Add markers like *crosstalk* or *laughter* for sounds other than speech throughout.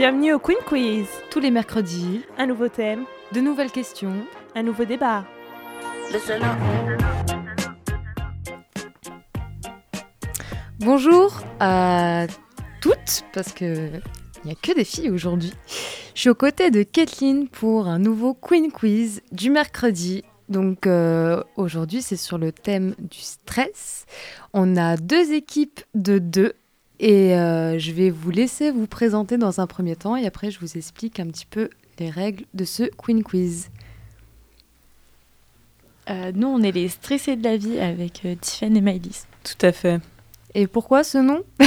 Bienvenue au Queen Quiz. Tous les mercredis, Un nouveau thème, de nouvelles questions. un nouveau débat. Bonjour à toutes, parce que il n'y a que des filles aujourd'hui. Je suis aux côtés de Kathleen pour un nouveau Queen Quiz du mercredi. Donc euh, aujourd'hui, c'est sur le thème du stress. On a deux équipes de deux et euh, je vais vous laisser vous présenter dans un premier temps et après je vous explique un petit peu les règles de ce Queen Quiz. Euh, nous, on est les stressés de la vie avec euh, Tiffen et Maëlys. Tout à fait. Et pourquoi ce nom? *laughs*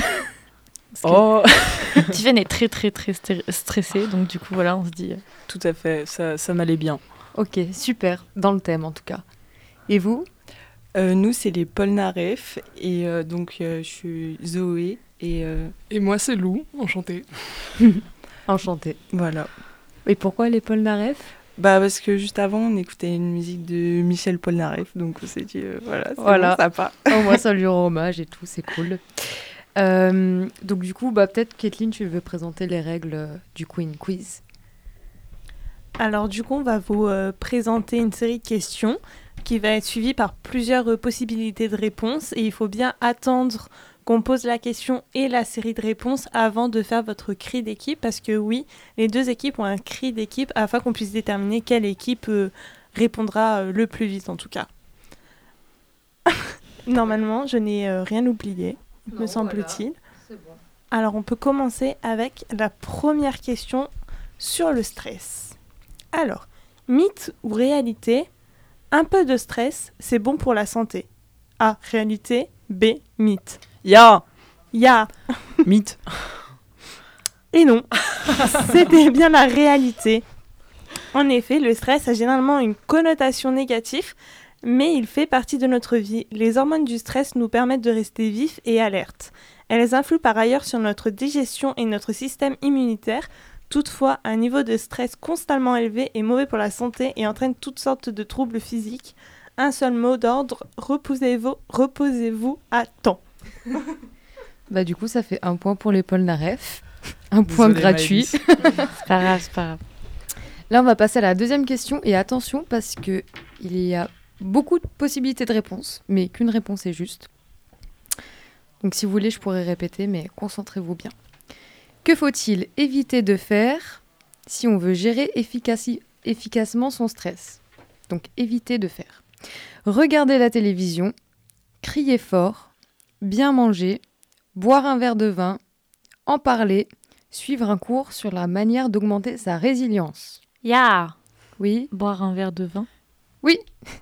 Oh, *laughs* Tiffen est très, très, très stressée. Donc, du coup, voilà, on se dit. euh, tout à fait. Ça, ça m'allait bien. Ok, super, dans le thème en tout cas. Et vous? Euh, nous, c'est les Polnareff. Et euh, donc, euh, je suis Zoé. Et euh, Et moi, c'est Lou, enchanté. *laughs* Enchanté. voilà. Et pourquoi les Polnareff? Bah, parce que juste avant, on écoutait une musique de Michel Polnareff. Donc, on s'est dit, euh, voilà, c'est Voilà. bon, sympa. *laughs* Au moins, ça lui rend *laughs* hommage et tout, c'est cool. Euh, donc, du coup, bah, peut-être, Kathleen, tu veux présenter les règles du Queen Quiz? Alors du coup, on va vous euh, présenter une série de questions qui va être suivie par plusieurs euh, possibilités de réponses et il faut bien attendre qu'on pose la question et la série de réponses avant de faire votre cri d'équipe parce que oui, les deux équipes ont un cri d'équipe afin qu'on puisse déterminer quelle équipe euh, répondra euh, le plus vite en tout cas. *laughs* Normalement, je n'ai euh, rien oublié, me semble-t-il. Alors, on peut commencer avec la première question sur le stress. Alors, mythe ou réalité Un peu de stress, c'est bon pour la santé. A. Réalité. B. Mythe. Ya Ya. Mythe Et non, c'était bien la réalité. En effet, le stress a généralement une connotation négative, mais il fait partie de notre vie. Les hormones du stress nous permettent de rester vifs et alertes. Elles influent par ailleurs sur notre digestion et notre système immunitaire. Toutefois, un niveau de stress constamment élevé est mauvais pour la santé et entraîne toutes sortes de troubles physiques. Un seul mot d'ordre, reposez-vous reposez à temps. *laughs* Bah, du coup, ça fait un point pour les Polnareff. Un point Désolé, gratuit. *laughs* C'est pas grave, c'est pas grave. Là, on va passer à la deuxième question. Et attention, parce que il y a beaucoup de possibilités de réponse, mais qu'une réponse est juste. Donc, si vous voulez, je pourrais répéter, mais concentrez-vous bien. Que faut-il éviter de faire si on veut gérer efficaci- efficacement son stress? Donc, éviter de faire. Regarder la télévision, crier fort, bien manger, boire un verre de vin, en parler, suivre un cours sur la manière d'augmenter sa résilience. Ya Oui, Boire un verre de vin? Oui,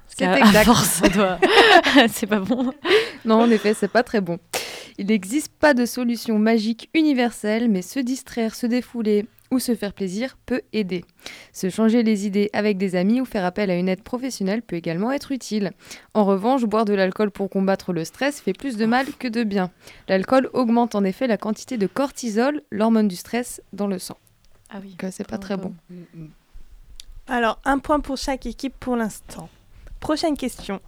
c'est exact. force, ça doit. *laughs* c'est pas bon. Non, en effet, c'est pas très bon. Il n'existe pas de solution magique universelle, mais se distraire, se défouler ou se faire plaisir peut aider. Se changer les idées avec des amis ou faire appel à une aide professionnelle peut également être utile. En revanche, boire de l'alcool pour combattre le stress fait plus de mal que de bien. L'alcool augmente en effet la quantité de cortisol, l'hormone du stress, dans le sang. Ah oui. C'est pas très bon. Alors, un point pour chaque équipe pour l'instant. Prochaine question.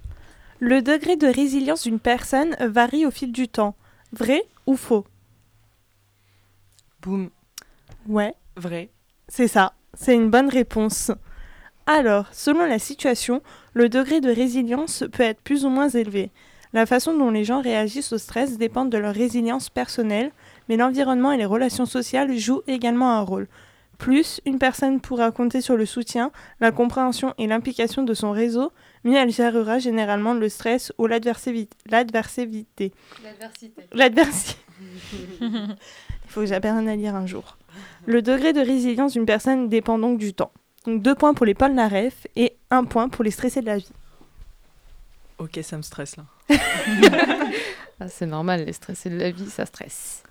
Le degré de résilience d'une personne varie au fil du temps. Vrai ou faux? Boum. Ouais, Vrai. c'est ça. C'est une bonne réponse. Alors, selon la situation, le degré de résilience peut être plus ou moins élevé. La façon dont les gens réagissent au stress dépend de leur résilience personnelle, mais l'environnement et les relations sociales jouent également un rôle. Plus une personne pourra compter sur le soutien, la compréhension et l'implication de son réseau, mieux elle gérera généralement le stress ou l'adversivi- l'adversivité. L'adversité. *laughs* Il faut que j'apprenne à lire un jour. Le degré de résilience d'une personne dépend donc du temps. Donc deux points pour les Polnareff et un point pour les stressés de la vie. Ok, ça me stresse là. *laughs* Ah, c'est normal, les stressés de la vie, ça stresse.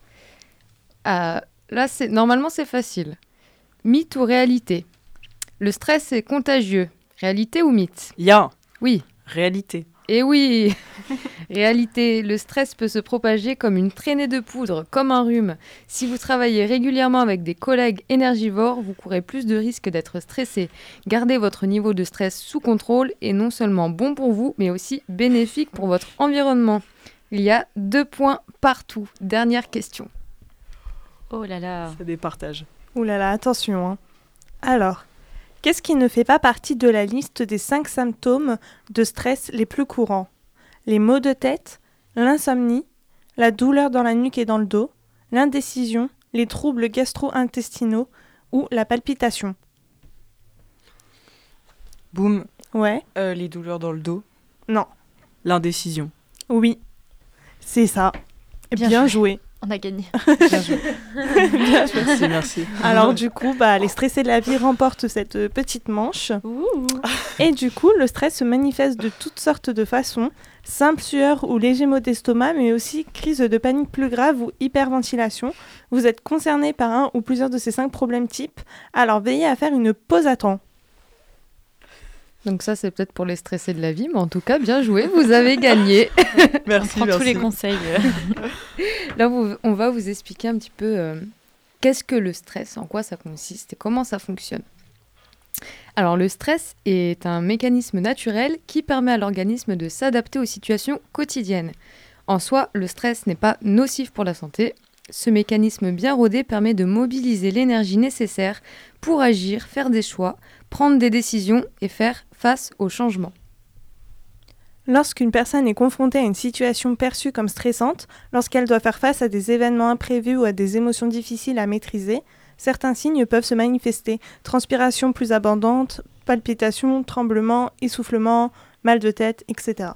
Ah, là, c'est normalement, c'est facile. Mythe ou réalité? Le stress est contagieux. Réalité ou mythe? Ya Oui. Réalité. Eh oui *laughs* Réalité, le stress peut se propager comme une traînée de poudre, comme un rhume. Si vous travaillez régulièrement avec des collègues énergivores, vous courez plus de risques d'être stressé. Gardez votre niveau de stress sous contrôle est non seulement bon pour vous, mais aussi bénéfique pour votre environnement. Il y a deux points partout. Dernière question. Oh là là. Ça départage. Ouh là là, attention. hein. Alors, qu'est-ce qui ne fait pas partie de la liste des cinq symptômes de stress les plus courants? Les maux de tête, l'insomnie, la douleur dans la nuque et dans le dos, l'indécision, les troubles gastro-intestinaux ou la palpitation. Boum, Ouais, euh, les douleurs dans le dos, non, l'indécision. oui, c'est ça. Bien Bien, joué. joué. On a gagné. *laughs* Merci, merci. *laughs* Alors du coup, bah, les stressés de la vie remportent cette euh, petite manche. Et du coup, le stress se manifeste de toutes sortes de façons. Simple sueur ou léger maux d'estomac, mais aussi crise de panique plus grave ou hyperventilation. Vous êtes concerné par un ou plusieurs de ces cinq problèmes types, alors veillez à faire une pause à temps. Donc ça, c'est peut-être pour les stressés de la vie, mais en tout cas, bien joué, vous avez gagné. *laughs* On Merci, prend tous les conseils. *laughs* Là, vous- on va vous expliquer un petit peu euh, qu'est-ce que le stress, en quoi ça consiste et comment ça fonctionne. Alors, le stress est un mécanisme naturel qui permet à l'organisme de s'adapter aux situations quotidiennes. En soi, le stress n'est pas nocif pour la santé. Ce mécanisme bien rodé permet de mobiliser l'énergie nécessaire pour agir, faire des choix, prendre des décisions et faire face aux changements. Lorsqu'une personne est confrontée à une situation perçue comme stressante, lorsqu'elle doit faire face à des événements imprévus ou à des émotions difficiles à maîtriser, certains signes peuvent se manifester. Transpiration plus abondante, palpitations, tremblements, essoufflement, mal de tête, etc.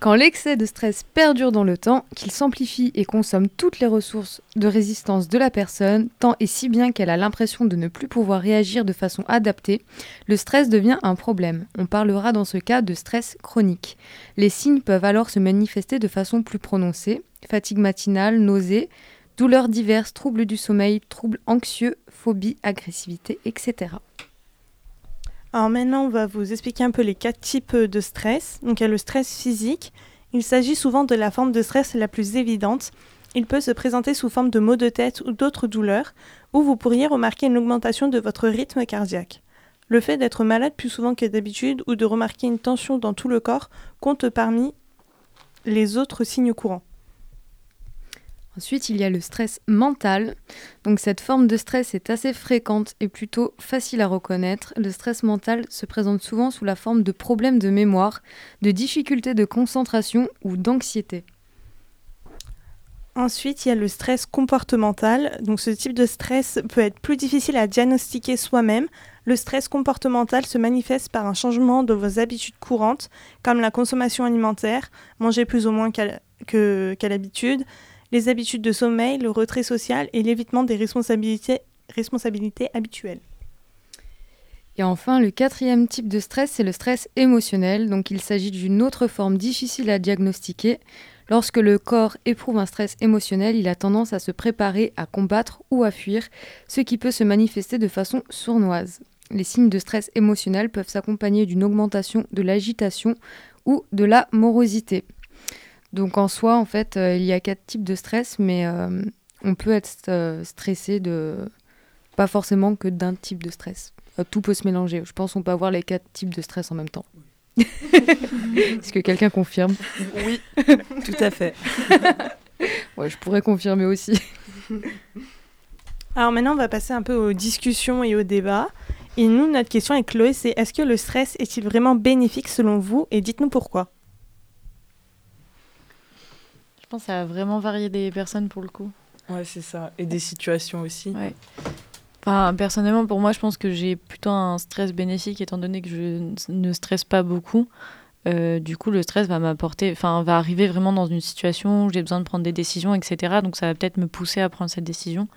Quand l'excès de stress perdure dans le temps, qu'il s'amplifie et consomme toutes les ressources de résistance de la personne, tant et si bien qu'elle a l'impression de ne plus pouvoir réagir de façon adaptée, le stress devient un problème. On parlera dans ce cas de stress chronique. Les signes peuvent alors se manifester de façon plus prononcée, fatigue matinale, nausées, douleurs diverses, troubles du sommeil, troubles anxieux, phobie, agressivité, etc. Alors maintenant, on va vous expliquer un peu les quatre types de stress. Donc il y a le stress physique. Il s'agit souvent de la forme de stress la plus évidente. Il peut se présenter sous forme de maux de tête ou d'autres douleurs, ou vous pourriez remarquer une augmentation de votre rythme cardiaque. Le fait d'être malade plus souvent que d'habitude ou de remarquer une tension dans tout le corps compte parmi les autres signes courants. Ensuite, il y a le stress mental. Donc cette forme de stress est assez fréquente et plutôt facile à reconnaître. Le stress mental se présente souvent sous la forme de problèmes de mémoire, de difficultés de concentration ou d'anxiété. Ensuite, il y a le stress comportemental. Donc ce type de stress peut être plus difficile à diagnostiquer soi-même. Le stress comportemental se manifeste par un changement de vos habitudes courantes, comme la consommation alimentaire, manger plus ou moins qu'à l'habitude, les habitudes de sommeil, le retrait social et l'évitement des responsabilités, habituelles. Et enfin, le quatrième type de stress, c'est le stress émotionnel. Donc il s'agit d'une autre forme difficile à diagnostiquer. Lorsque le corps éprouve un stress émotionnel, il a tendance à se préparer à combattre ou à fuir, ce qui peut se manifester de façon sournoise. Les signes de stress émotionnel peuvent s'accompagner d'une augmentation de l'agitation ou de la morosité. Donc en soi, en fait, euh, il y a quatre types de stress, mais euh, on peut être euh, stressé de pas forcément que d'un type de stress. Tout peut se mélanger. Je pense qu'on peut avoir les quatre types de stress en même temps. *laughs* *laughs* Est-ce que quelqu'un confirme? Oui, *laughs* tout à fait. Ouais, je pourrais confirmer aussi. Alors maintenant, on va passer un peu aux discussions et aux débats. Et nous, notre question avec Chloé, c'est est-ce que le stress est-il vraiment bénéfique selon vous? Et dites-nous pourquoi. Pense que ça a vraiment varié des personnes pour le coup. Ouais, c'est ça. Et des situations aussi. Ouais. Enfin, personnellement, pour moi, je pense que j'ai plutôt un stress bénéfique étant donné que je ne stresse pas beaucoup. Euh, du coup, le stress va m'apporter, enfin, va arriver vraiment dans une situation où j'ai besoin de prendre des décisions, etc. Donc, ça va peut-être me pousser à prendre cette décision.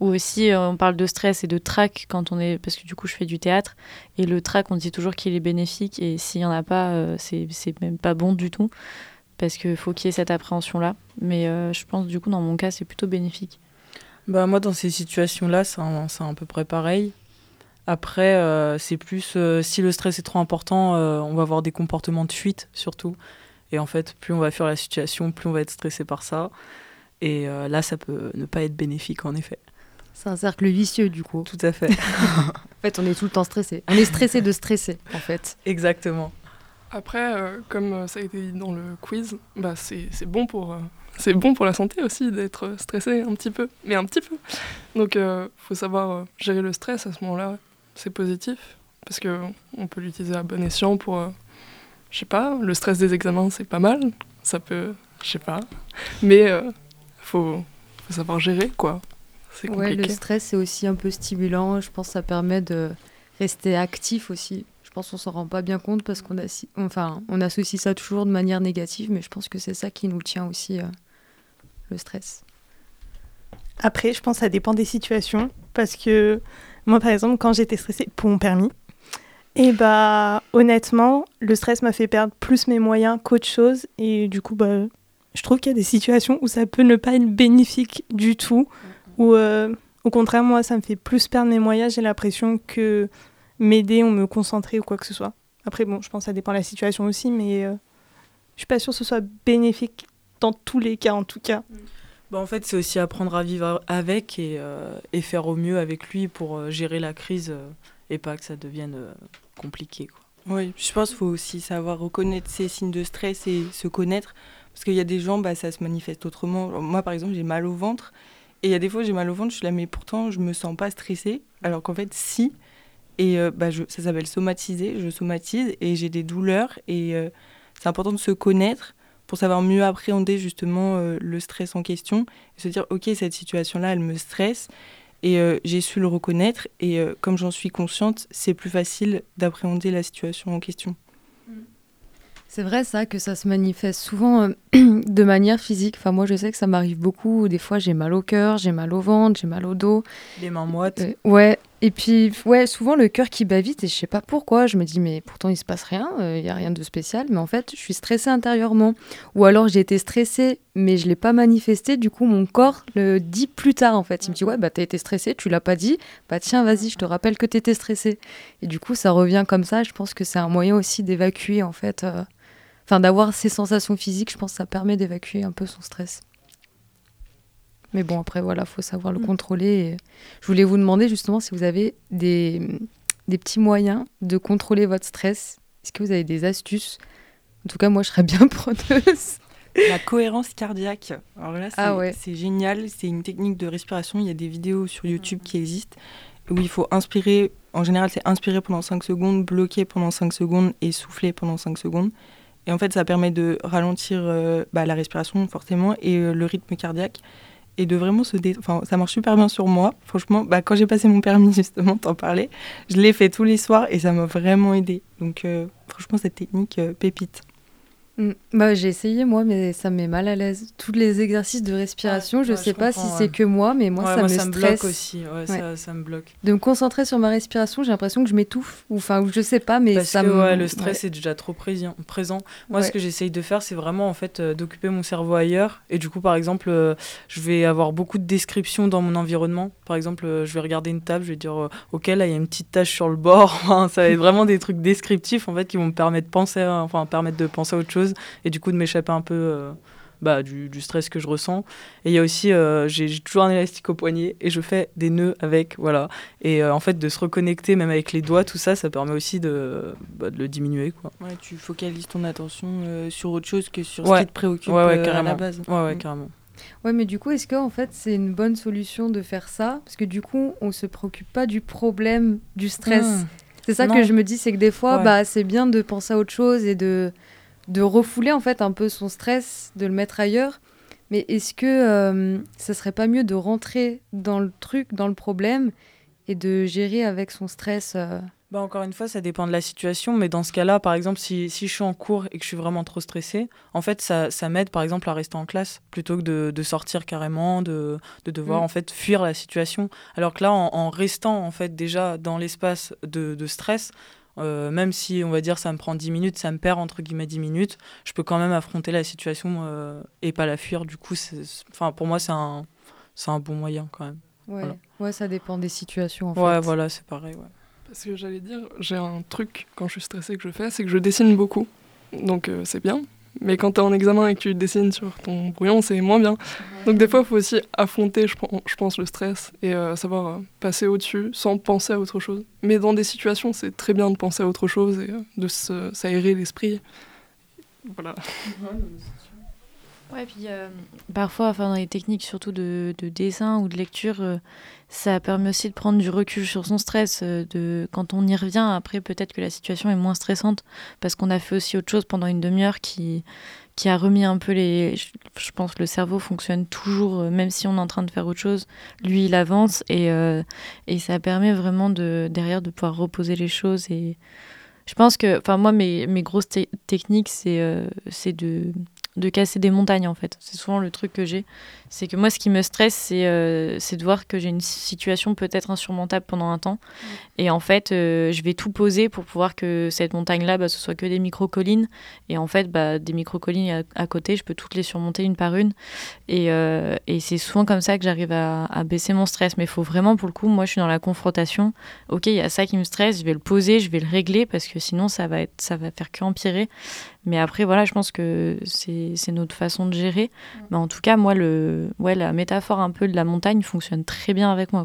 Ou aussi, euh, on parle de stress et de trac quand on est, parce que du coup, je fais du théâtre et le trac, on dit toujours qu'il est bénéfique et s'il y en a pas, euh, c'est c'est même pas bon du tout parce qu'il faut qu'il y ait cette appréhension-là. Mais euh, je pense, du coup, dans mon cas, c'est plutôt bénéfique. Bah, moi, dans ces situations-là, c'est à peu près pareil. Après, euh, c'est plus euh, si le stress est trop important, euh, on va avoir des comportements de fuite surtout. Et en fait, plus on va fuir la situation, plus on va être stressé par ça. Et euh, là, ça peut ne pas être bénéfique en effet. C'est un cercle vicieux du coup. Tout à fait. *laughs* En fait, on est tout le temps stressé. On est stressé de stresser, en fait. Exactement. Après, euh, comme euh, ça a été dit dans le quiz, bah, c'est bon pour euh, c'est bon pour la santé aussi d'être stressé un petit peu, mais un petit peu. Donc, il faut savoir gérer le stress à ce moment-là. C'est positif parce que on peut l'utiliser à bon escient pour, je sais pas, le stress des examens, c'est pas mal. Ça peut, je sais pas, mais faut, faut savoir gérer quoi. C'est compliqué. Ouais, le stress c'est aussi un peu stimulant. Je pense que ça permet de rester actif aussi. Je pense qu'on s'en rend pas bien compte parce qu'on enfin, on associe ça toujours de manière négative, mais je pense que c'est ça qui nous tient aussi, euh, le stress. Après, je pense que ça dépend des situations. Parce que moi, par exemple, quand j'étais stressée pour mon permis, et eh bah honnêtement, le stress m'a fait perdre plus mes moyens qu'autre chose. Et du coup, bah, je trouve qu'il y a des situations où ça peut ne pas être bénéfique du tout. Ou euh, au contraire, moi, ça me fait plus perdre mes moyens. J'ai l'impression que m'aider ou me concentrer ou quoi que ce soit. Après, bon, je pense que ça dépend de la situation aussi, mais euh, je suis pas sûre que ce soit bénéfique dans tous les cas, en tout cas. Bah, en fait, c'est aussi apprendre à vivre avec et, euh, et, faire au mieux avec lui pour euh, gérer la crise et pas que ça devienne compliqué. Quoi. Oui, je pense qu'il faut aussi savoir reconnaître ses signes de stress et se connaître. Parce qu'il y a des gens, bah, ça se manifeste autrement. Moi, par exemple, j'ai mal au ventre. Et il y a des fois, j'ai mal au ventre, je suis là, mais pourtant, je me sens pas stressée. Alors qu'en fait, si, et euh, bah, je, ça s'appelle somatiser. Je somatise et j'ai des douleurs. Et euh, c'est important de se connaître pour savoir mieux appréhender justement euh, le stress en question. Et se dire, OK, cette situation-là, elle me stresse. Et j'ai su le reconnaître. Et comme j'en suis consciente, c'est plus facile d'appréhender la situation en question. C'est vrai ça que ça se manifeste souvent *clears throat* de manière physique. Enfin moi je sais que ça m'arrive beaucoup. Des fois j'ai mal au cœur, j'ai mal au ventre, j'ai mal au dos. Les mains moites. ouais. Et puis, ouais, souvent le cœur qui bat vite et je sais pas pourquoi. Je me dis, mais pourtant il se passe rien, il euh, y a rien de spécial. Mais en fait, je suis stressée intérieurement. Ou alors j'ai été stressée, mais je l'ai pas manifesté. Du coup, mon corps le dit plus tard en fait. Il me dit, ouais, bah t'as été stressée, tu l'as pas dit. Bah tiens, vas-y, je te rappelle que t'étais stressée. Et du coup, ça revient comme ça. Je pense que c'est un moyen aussi d'évacuer en fait. Euh, enfin, d'avoir ces sensations physiques, je pense que ça permet d'évacuer un peu son stress. Mais bon, après, voilà, faut savoir le mm. contrôler. Je voulais vous demander justement si vous avez des, des petits moyens de contrôler votre stress. Est-ce que vous avez des astuces? En tout cas, moi, je serais bien *laughs* preneuse. La cohérence cardiaque. Alors là, ah c'est génial. C'est une technique de respiration. Il y a des vidéos sur YouTube qui existent où il faut inspirer. En général, c'est inspirer pendant 5 secondes, bloquer pendant 5 secondes et souffler pendant 5 secondes. Et en fait, ça permet de ralentir euh, bah, la respiration, forcément, et euh, le rythme cardiaque et de vraiment se dé... enfin ça marche super bien sur moi. Franchement bah, quand j'ai passé mon permis *laughs* justement t'en parlais je l'ai fait tous les soirs et ça m'a vraiment aidé donc euh, franchement cette technique euh, pépite Mm. Bah, j'ai essayé moi, mais ça me met mal à l'aise. Tous les exercices de respiration, je ne sais pas si c'est que moi, mais moi ça me ça Me bloque aussi, ça, ça, me bloque. De me concentrer sur ma respiration, j'ai l'impression que je m'étouffe, ou enfin, je sais pas, mais Parce ça que, me. le stress est déjà trop présent. présent. Moi, ce que j'essaye de faire, c'est vraiment en fait euh, d'occuper mon cerveau ailleurs. Et du coup, par exemple, euh, je vais avoir beaucoup de descriptions dans mon environnement. Par exemple, euh, je vais regarder une table, je vais dire, ok, là, il y a une petite tache sur le bord. *laughs* ça va être vraiment des trucs descriptifs en fait qui vont me permettre de penser, enfin, permettre de penser à autre chose et du coup de m'échapper un peu euh, bah, du, du, stress que je ressens. Et il y a aussi, euh, j'ai toujours un élastique au poignet et je fais des nœuds avec, voilà. Et euh, en fait, de se reconnecter même avec les doigts, tout ça, ça permet aussi de, bah, de le diminuer, quoi. Ouais, tu focalises ton attention sur autre chose que sur ce qui te préoccupe ouais, à la base. Ouais, ouais, mm. carrément. Ouais, mais du coup, est-ce que en fait c'est une bonne solution de faire ça? Parce que du coup, on se préoccupe pas du problème du stress. Mm. C'est ça que je me dis, c'est que des fois, bah, c'est bien de penser à autre chose et de de refouler en fait un peu son stress, de le mettre ailleurs. Mais est-ce que euh, ça serait pas mieux de rentrer dans le truc, dans le problème, et de gérer avec son stress euh? Bah encore une fois, ça dépend de la situation, mais dans ce cas-là, par exemple, si, si, je suis en cours et que je suis vraiment trop stressée, en fait, ça, ça m'aide, par exemple, à rester en classe, plutôt que de, de sortir carrément, de, de devoir, mm. en fait, fuir la situation. Alors que là, en, en restant, en fait, déjà dans l'espace de, de stress, euh, même si on va dire ça me prend 10 minutes, ça me perd entre guillemets 10 minutes, je peux quand même affronter la situation euh, et pas la fuir. Du coup, enfin, pour moi, c'est un, un bon moyen quand même. Ouais. ouais, ça dépend des situations. En ouais, voilà, c'est pareil. Ouais. Parce que j'allais dire, j'ai un truc quand je suis stressée que je fais, c'est que je dessine beaucoup. Donc euh, c'est bien. Mais quand tu es en examen et que tu dessines sur ton brouillon, c'est moins bien. Donc des fois, il faut aussi affronter, je, pense, le stress et euh, savoir euh, passer au-dessus sans penser à autre chose. Mais dans des situations, c'est très bien de penser à autre chose et euh, de s'aérer l'esprit. Voilà. Ouais, puis euh, parfois, enfin, dans les techniques surtout de, de dessin ou de lecture, euh, ça permet aussi de prendre du recul sur son stress. euh, de, quand on y revient, après, peut-être que la situation est moins stressante parce qu'on a fait aussi autre chose pendant une demi-heure qui, qui a remis un peu les. Je, pense que le cerveau fonctionne toujours, même si on est en train de faire autre chose, lui, il avance et, et ça permet vraiment de, derrière de pouvoir reposer les choses. Et je pense que, enfin, moi, mes, mes grosses te- techniques, c'est de de casser des montagnes en fait. C'est souvent le truc que j'ai. C'est que moi, ce qui me stresse, c'est euh, de voir que j'ai une situation peut-être insurmontable pendant un temps. Et en fait, euh, je vais tout poser pour pouvoir que cette montagne-là, bah, ce soit que des micro-collines. Et en fait, bah, des micro-collines à, à côté, je peux toutes les surmonter une par une. Et, euh, et c'est souvent comme ça que j'arrive à, à baisser mon stress. Mais il faut vraiment, pour le coup, moi, je suis dans la confrontation. Ok, il y a ça qui me stresse, je vais le poser, je vais le régler parce que sinon, ça va, être, ça va faire qu'empirer. Mais après, voilà, je pense que c'est notre façon de gérer. Mais en tout cas, moi, le, ouais, la métaphore un peu de la montagne fonctionne très bien avec moi.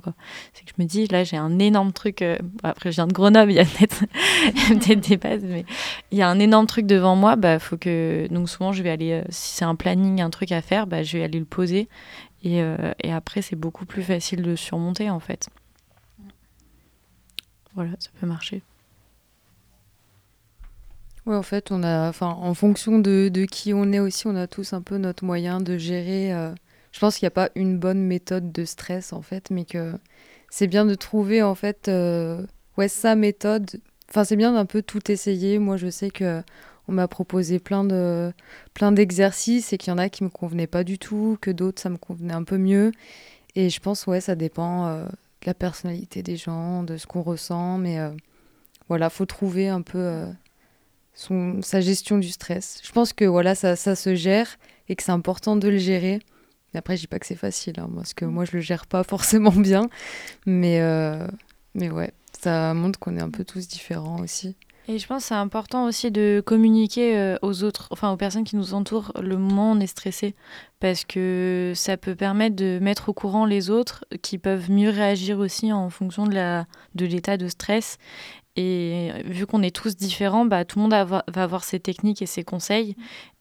C'est que je me dis, là, j'ai un énorme truc. euh, bon, après, je viens de Grenoble, *laughs* il y a peut-être des bases, mais il y a un énorme truc devant moi. Bah, faut que... Donc, souvent, je vais aller, euh, si c'est un planning, un truc à faire, bah, je vais aller le poser. Et, euh, et après, c'est beaucoup plus facile de surmonter, en fait. Voilà, ça peut marcher. Ouais, en fait, on a, enfin, en fonction de, de qui on est aussi, on a tous un peu notre moyen de gérer. euh, je pense qu'il n'y a pas une bonne méthode de stress, en fait, mais que c'est bien de trouver, en fait, euh, ouais, sa méthode. Enfin, c'est bien d'un peu tout essayer. Moi, je sais que on m'a proposé plein de, plein d'exercices et qu'il y en a qui me convenaient pas du tout, que d'autres, ça me convenait un peu mieux. Et je pense, ouais, ça dépend euh, de la personnalité des gens, de ce qu'on ressent, mais euh, voilà, faut trouver un peu. Son, sa gestion du stress. Je pense que voilà, ça, ça se gère et que c'est important de le gérer. Après, je dis pas que c'est facile, hein, parce que moi, je le gère pas *laughs* forcément bien. Mais, euh, mais ouais, ça montre qu'on est un peu tous différents aussi. Et je pense que c'est important aussi de communiquer euh, aux autres, enfin aux personnes qui nous entourent, le moment où on est stressé. Parce que ça peut permettre de mettre au courant les autres qui peuvent mieux réagir aussi en fonction de la de l'état de stress. Et vu qu'on est tous différents, bah, tout le monde va avoir ses techniques et ses conseils.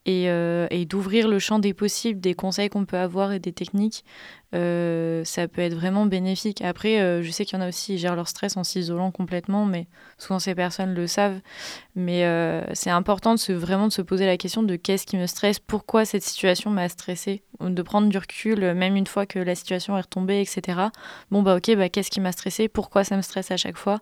Et, euh, et d'ouvrir le champ des possibles, des conseils qu'on peut avoir et des techniques, euh, ça peut être vraiment bénéfique. Après, euh, je sais qu'il y en a aussi qui gèrent leur stress en s'isolant complètement, mais souvent ces personnes le savent. Mais c'est important de se, vraiment de se poser la question de qu'est-ce qui me stresse, pourquoi cette situation m'a stressé, de prendre du recul, même une fois que la situation est retombée, etc. Bon, bah ok, bah, qu'est-ce qui m'a stressé, pourquoi ça me stresse à chaque fois?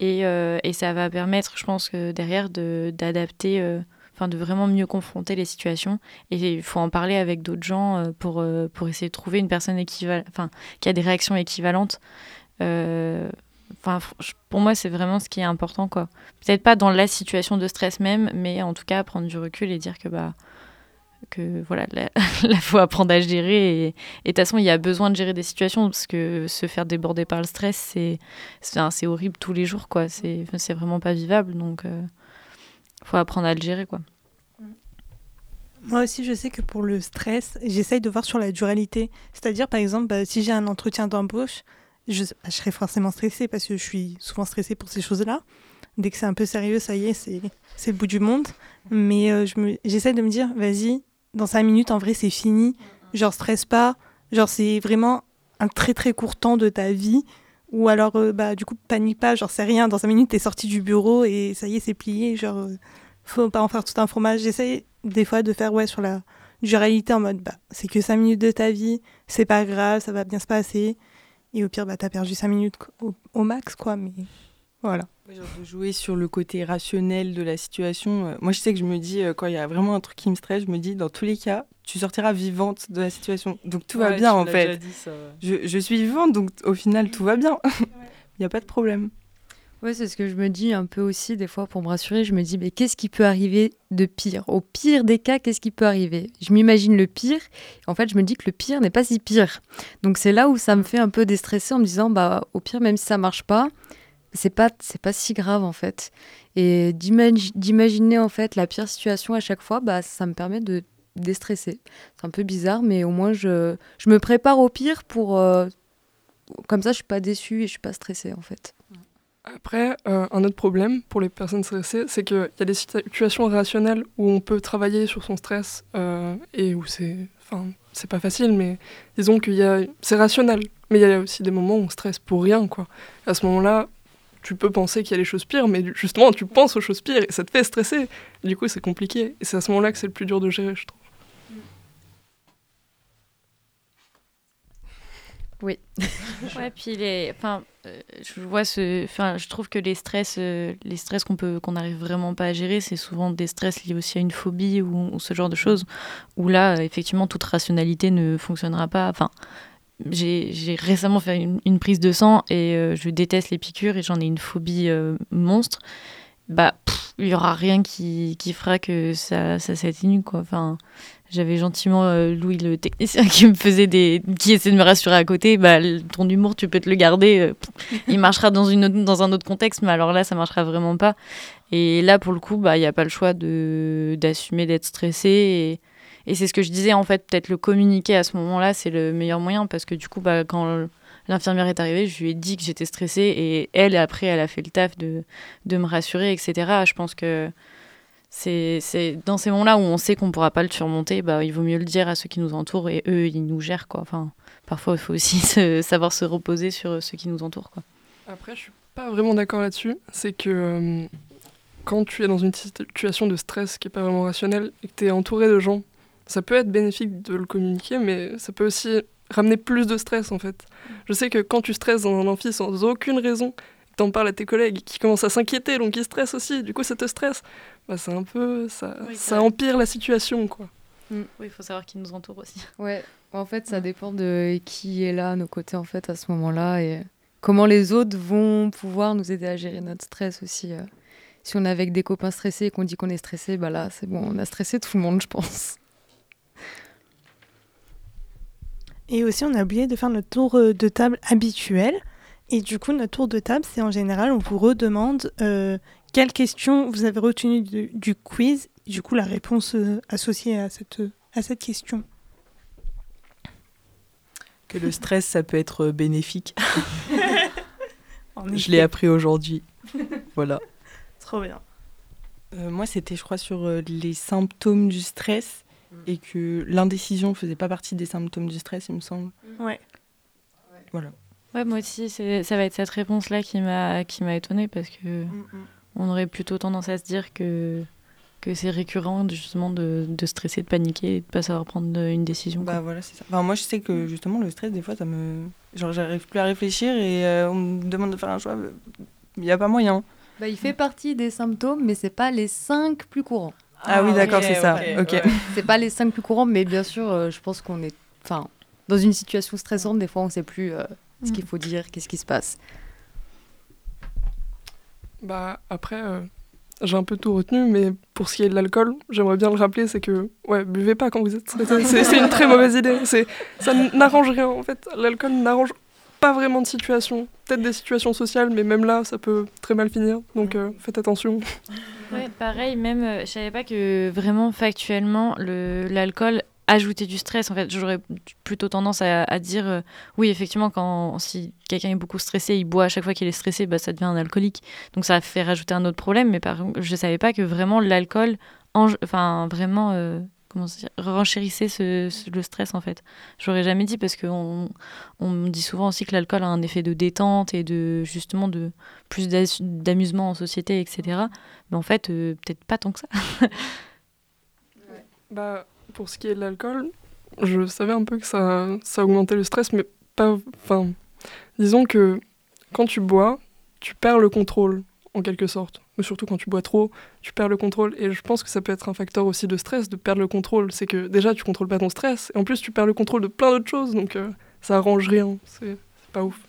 Et, et ça va permettre, je pense, derrière, de- d'adapter, de vraiment mieux confronter les situations. Et il faut en parler avec d'autres gens euh, pour, euh, pour essayer de trouver une personne enfin, qui a des réactions équivalentes. Euh, pour moi, c'est vraiment ce qui est important, quoi. Peut-être pas dans la situation de stress même, mais en tout cas prendre du recul et dire que bah que voilà, là, là, *laughs* faut apprendre à gérer et de toute façon, il y a besoin de gérer des situations parce que se faire déborder par le stress, c'est c'est horrible tous les jours, quoi. C'est c'est vraiment pas vivable, donc faut apprendre à le gérer, quoi. Moi aussi, je sais que pour le stress, j'essaye de voir sur la dualité. C'est-à-dire, par exemple, bah, si j'ai un entretien d'embauche, je, bah, serai forcément stressée parce que je suis souvent stressée pour ces choses-là. Dès que c'est un peu sérieux, ça y est, c'est le bout du monde. Mais euh, j'essaie de me dire, vas-y, dans cinq minutes, en vrai, c'est fini. Genre, stresse pas. Genre, c'est vraiment un très très court temps de ta vie. Ou alors, euh, bah, du coup, panique pas. Genre, c'est rien. Dans cinq minutes, t'es sorti du bureau et ça y est, c'est plié. Genre, euh, faut pas en faire tout un fromage. J'essaie des fois de faire ouais sur la duralité en mode bah c'est que 5 minutes de ta vie, c'est pas grave, ça va bien se passer. Et au pire, bah t'as perdu 5 minutes au, au max quoi, mais voilà. De jouer sur le côté rationnel de la situation. Euh, moi, je sais que je me dis, euh, quand il y a vraiment un truc qui me stresse, je me dis, dans tous les cas, tu sortiras vivante de la situation. Donc tout va bien, tu en fait. déjà dit, ça, ouais. Je, je suis vivante, donc au final, tout va bien. *laughs* Il n'y a pas de problème. Ouais, c'est ce que je me dis un peu aussi des fois pour me rassurer. Je me dis, mais qu'est-ce qui peut arriver de pire? Au pire des cas, qu'est-ce qui peut arriver? Je m'imagine le pire. En fait, je me dis que le pire n'est pas si pire. Donc c'est là où ça me fait un peu déstresser en me disant, bah au pire, même si ça marche pas, c'est pas c'est pas si grave en fait. Et d'imagi- d'imaginer en fait la pire situation à chaque fois, bah ça me permet de déstresser. C'est un peu bizarre, mais au moins je, je me prépare au pire pour euh, comme ça, je suis pas déçue et je suis pas stressée en fait. Après, euh, un autre problème pour les personnes stressées, c'est qu'il y a des situations rationnelles où on peut travailler sur son stress euh, et où c'est, enfin, c'est pas facile, mais disons qu'il y a, c'est rationnel. Mais il y a aussi des moments où on stresse pour rien, quoi. À ce moment-là, tu peux penser qu'il y a des choses pires, mais justement, tu penses aux choses pires et ça te fait stresser. Du coup, c'est compliqué. Et c'est à ce moment-là que c'est le plus dur de gérer, je trouve. Oui. *laughs* ouais, puis les, enfin, euh, je vois ce, enfin, je trouve que les stress, euh, les stress qu'on peut, qu'on n'arrive vraiment pas à gérer, c'est souvent des stress liés aussi à une phobie ou, ce genre de choses, où là, effectivement, toute rationalité ne fonctionnera pas. Enfin, j'ai récemment fait une, prise de sang et euh, je déteste les piqûres et j'en ai une phobie monstre. Bah, il y aura rien qui, fera que ça, s'atténue. Enfin j'avais gentiment euh, Louis le technicien *laughs* qui me faisait des qui essayait de me rassurer à côté bah ton humour tu peux te le garder euh, il marchera dans un autre contexte mais alors là ça marchera vraiment pas et là pour le coup bah il y a pas le choix de d'assumer d'être stressé et c'est ce que je disais en fait peut-être le communiquer à ce moment-là c'est le meilleur moyen parce que du coup bah quand l'infirmière est arrivée je lui ai dit que j'étais stressée et elle après elle a fait le taf de de me rassurer etc je pense que c'est dans ces moments-là où on sait qu'on ne pourra pas le surmonter, bah, il vaut mieux le dire à ceux qui nous entourent et eux, ils nous gèrent. Quoi. Enfin, parfois, il faut aussi *laughs* savoir se reposer sur ceux qui nous entourent. Quoi. Après, je suis pas vraiment d'accord là-dessus. C'est que euh, quand tu es dans une situation de stress qui n'est pas vraiment rationnelle et que tu es entouré de gens, ça peut être bénéfique de le communiquer, mais ça peut aussi ramener plus de stress en fait. Je sais que quand tu stresses dans un amphi sans aucune raison, t'en parles à tes collègues qui commencent à s'inquiéter, donc ils stressent aussi, du coup ça te stresse, bah, c'est un peu. Ça, ça empire la situation, quoi. Mm. Oui, il faut savoir qui nous entoure aussi. *laughs* Ouais, en fait, ça dépend de qui est là à nos côtés, en fait, à ce moment-là, et comment les autres vont pouvoir nous aider à gérer notre stress aussi. Euh. Si on est avec des copains stressés et qu'on dit qu'on est stressé, bah là, c'est bon, on a stressé tout le monde, je pense. Et aussi, on a oublié de faire notre tour euh, de table habituel. Et du coup, notre tour de table, c'est en général, on vous redemande euh, quelles questions vous avez retenues du, quiz, du coup la réponse euh, associée à cette, à cette question. Que le stress, ça peut être bénéfique. *laughs* je l'ai appris aujourd'hui. voilà. Trop bien. Euh, moi, c'était, je crois, sur les symptômes du stress mm. et que l'indécision faisait pas partie des symptômes du stress, il me semble. Ouais. Voilà. Ouais, moi aussi, ça va être cette réponse-là qui m'a qui m'a étonnée parce que mm, mm. on aurait plutôt tendance à se dire que que c'est récurrent justement de, de, stresser, de paniquer et de pas savoir prendre une décision. Bah voilà, c'est ça. Enfin, moi, je sais que justement le stress, des fois, ça me, genre, j'arrive plus à réfléchir et euh, on me demande de faire un choix, il n'y a pas moyen. Bah, il fait partie des symptômes, mais c'est pas les cinq plus courants. Ah, oui, d'accord, c'est ça. Ok. C'est pas les cinq plus courants, mais bien sûr, euh, je pense qu'on est, enfin, dans une situation stressante, des fois, on sait plus. Euh, ce qu'il mm. faut dire, qu'est-ce qui se passe Bah après, euh, j'ai un peu tout retenu, mais pour ce qui est de l'alcool, j'aimerais bien le rappeler, c'est que ouais, buvez pas quand vous êtes stressé. *laughs* c'est une très mauvaise idée. C'est ça n'arrange rien en fait. L'alcool n'arrange pas vraiment de situation. Peut-être des situations sociales, mais même là, ça peut très mal finir. Donc euh, faites attention. Ouais, pareil, même, euh, je savais pas que vraiment factuellement, l'alcool ajouter du stress. En fait, j'aurais plutôt tendance à, dire euh, oui, effectivement, quand si quelqu'un est beaucoup stressé, il boit à chaque fois qu'il est stressé, bah, ça devient un alcoolique. Donc ça fait rajouter un autre problème. Mais par je savais pas que vraiment l'alcool, enfin vraiment, euh, comment dire, renchérissait ce, le stress en fait. J'aurais jamais dit parce qu'on on dit souvent aussi que l'alcool a un effet de détente et de justement de plus d'amusement en société, etc. Mais en fait, euh, peut-être pas tant que ça. *laughs* bah pour ce qui est de l'alcool, je savais un peu que ça, ça augmentait le stress, mais pas. Disons que quand tu bois, tu perds le contrôle, en quelque sorte. Mais surtout quand tu bois trop, tu perds le contrôle. Et je pense que ça peut être un facteur aussi de stress, de perdre le contrôle. C'est que déjà, tu contrôles pas ton stress, et en plus, tu perds le contrôle de plein d'autres choses, donc euh, ça arrange rien. C'est pas ouf.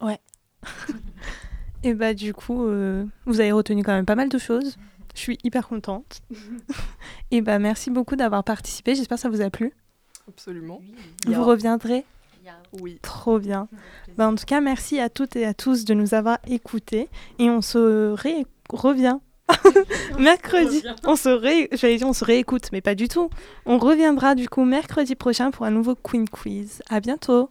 Ouais. *laughs* et bah, du coup, euh, vous avez retenu quand même pas mal de choses. Je suis hyper contente. *laughs* et bah merci beaucoup d'avoir participé. J'espère que ça vous a plu. Absolument. Vous reviendrez Oui. Trop bien. Bah, en tout cas, merci à toutes et à tous de nous avoir écoutés. Et on se revient *laughs* mercredi. On se, ré... dire on se réécoute, mais pas du tout. On reviendra du coup mercredi prochain pour un nouveau Queen Quiz. À bientôt.